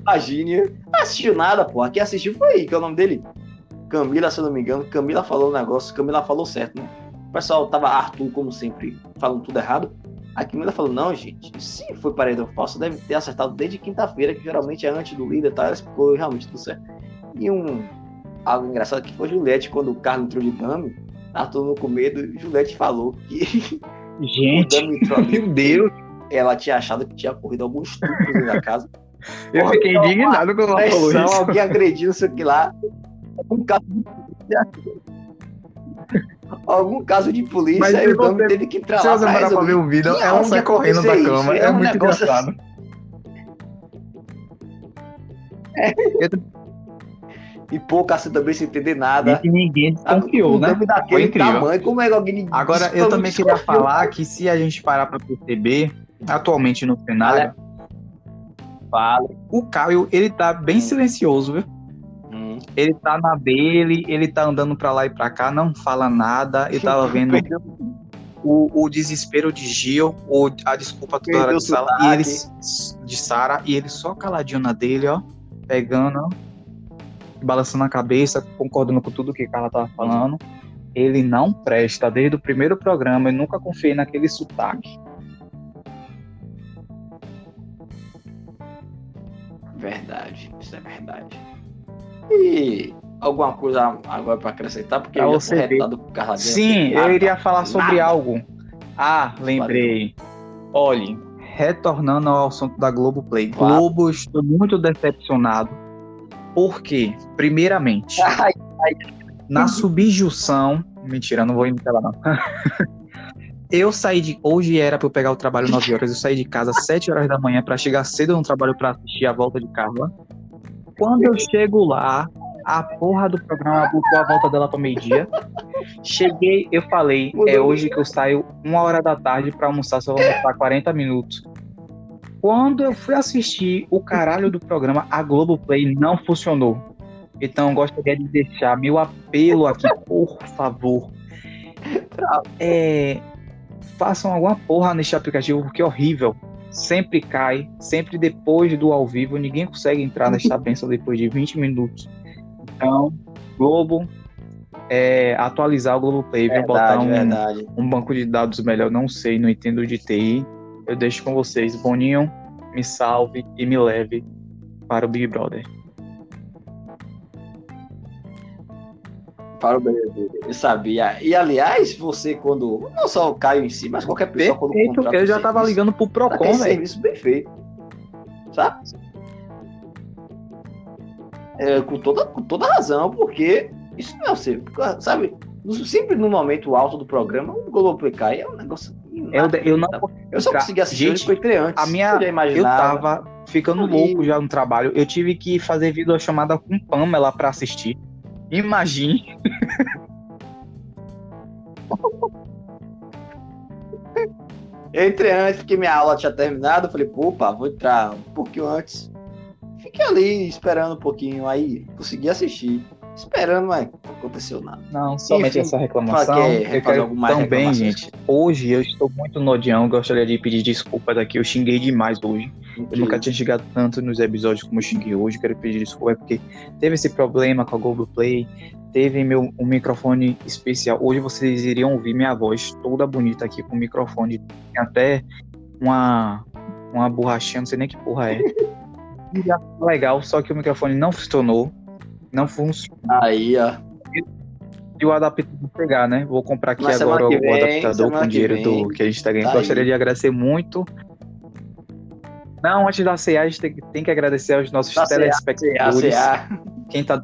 Imagine. Não assistiu nada, pô. Quem assistiu foi aí, que é o nome dele. Camila, se eu não me engano, Camila falou um negócio, Camila falou certo, né? O pessoal tava Arthur, como sempre, falando tudo errado. A Camila falou, não, gente, se foi paredão falso, deve ter acertado desde quinta-feira, que geralmente é antes do líder, tá? Ela explicou realmente tudo certo. E um algo engraçado que foi Juliette, quando o Carlos entrou de dame, Arthur no com medo, Juliette falou que gente, meu Deus, ela tinha achado que tinha ocorrido algum estupro na casa. Eu fiquei indignado quando ela falou isso. Alguém agrediu, não sei o que lá algum caso de algum caso de polícia, Mas aí o Dami teve que entrar lá resolver. pra ver o vídeo, ela sai correndo da cama, é, é um muito engraçado. Assim. É. E pouca assim também sem entender nada. E ninguém confiou, né? Foi incrível. Tamanho, como é que alguém Agora, eu também queria falar que se a gente parar pra perceber, atualmente no cenário, Fala. o Caio, ele tá bem silencioso, viu? Ele tá na dele, ele tá andando pra lá e pra cá, não fala nada. Eu tava vendo o, o desespero de Gil, ou a desculpa toda hora de Sara, e ele, de Sara, e ele só caladinho na dele, ó, pegando, ó, balançando a cabeça, concordando com tudo que Carla tava falando. Ele não presta desde o primeiro programa, eu nunca confiei naquele sotaque. Verdade, isso é verdade. E alguma coisa agora para acrescentar, porque pra eu já retado por Sim, eu iria falar sobre nada. algo. Ah, lembrei. Olhe, retornando ao assunto da Globoplay. Claro. Globo, estou muito decepcionado. Porque, primeiramente, Ai, na subjunção. Mentira, não vou imitar lá, não. Eu saí de. Hoje era pra eu pegar o trabalho 9 horas. Eu saí de casa às 7 horas da manhã pra chegar cedo no trabalho pra assistir a volta de Carla. Quando eu chego lá, a porra do programa botou a volta dela pra meio-dia. Cheguei, eu falei, é hoje que eu saio uma hora da tarde pra almoçar, só vou almoçar 40 minutos. Quando eu fui assistir o caralho do programa, a Globoplay não funcionou. Então eu gostaria de deixar meu apelo aqui, por favor. É, façam alguma porra neste aplicativo, porque é horrível. Sempre cai, sempre depois do ao vivo, ninguém consegue entrar nesta bênção depois de 20 minutos. Então, Globo, é, atualizar o Globoplay, viu? botar verdade, um, verdade. um banco de dados melhor, não sei, não entendo de TI. Eu deixo com vocês. Boninho, me salve e me leve para o Big Brother. Para o BBB. Eu sabia. E aliás, você quando. Não só o Caio em si, mas qualquer pessoa quando Perfeito, contrata eu já tava serviço, ligando pro Procon, velho. serviço bem feito. Sabe? É, com, toda, com toda razão, porque isso não é ser. Sabe? Sempre no momento alto do programa, o Globoplay cai é um negócio. Eu, eu não Eu só consegui assistir Gente, antes. a minha- eu tava ficando louco já no trabalho. Eu tive que fazer videochamada com Pamela pra assistir. Imagine. Eu entrei antes porque minha aula tinha terminado. Eu falei, pá, vou entrar um pouquinho antes. Fiquei ali esperando um pouquinho. Aí consegui assistir. Esperando, mas não aconteceu nada. Não, somente Enfim, essa reclamação. que é- eu quero também, gente. Hoje eu estou muito nodião. Gostaria de pedir desculpas aqui. Eu xinguei demais hoje. Eu nunca tinha xingado tanto nos episódios como eu xinguei hoje. Quero pedir desculpa porque teve esse problema com a Google Play. Teve meu um microfone especial. Hoje vocês iriam ouvir minha voz toda bonita aqui com o microfone. Tem até uma, uma borrachinha, não sei nem que porra é. Legal, só que o microfone não funcionou. Não funcionou. Aí, ó. E o adaptador pegar, né? Vou comprar aqui Mas agora semana o que vem, adaptador com o que dinheiro vem, do, que a gente tá ganhando. tá Gostaria aí. de agradecer muito. Não, antes da CA, a gente tem, que- tem que agradecer aos nossos Da CA, telespectadores. ACA, Quem tá.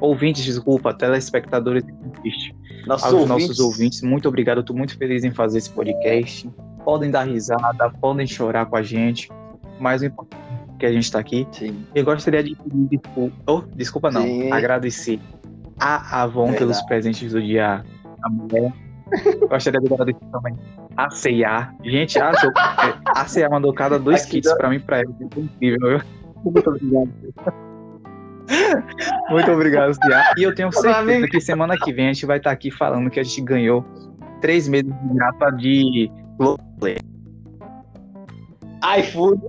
Ouvintes, desculpa, telespectadores nossos aos ouvintes. nossos ouvintes. Muito obrigado, eu tô muito feliz em fazer esse podcast. Podem dar risada, podem chorar com a gente. Mas o importante que a gente tá aqui. Sim. Eu gostaria de pedir desculpa. Oh, desculpa não. Sim. Agradecer a Avon Verdade. pelos presentes do dia da mulher. Gostaria de agradecer também a C&A. Gente, a, é, a C&A mandou cada dois Aqui kits dá- pra mim pra ela. É incrível. Muito obrigado. Muito obrado, C&A. E eu tenho certeza que semana que vem a gente vai estar aqui falando que a gente ganhou três meses de graça de iFood.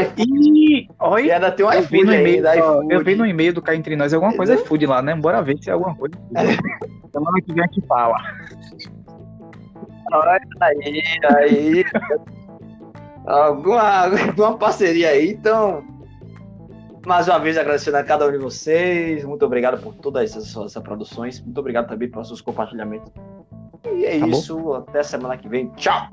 iFood. Olha, ainda tem um eu vi, no iFood iFood. eu vi no e-mail do Cá Entre Nós alguma coisa é food lá, né? Bora ver se é alguma coisa. Semana que vem a gente fala. Aí, aí. alguma, alguma parceria aí, então. Mais uma vez agradecendo a cada um de vocês. Muito obrigado por todas essas, essas produções. Muito obrigado também pelos seus compartilhamentos. E é Tá bom? isso. Até semana que vem. Tchau!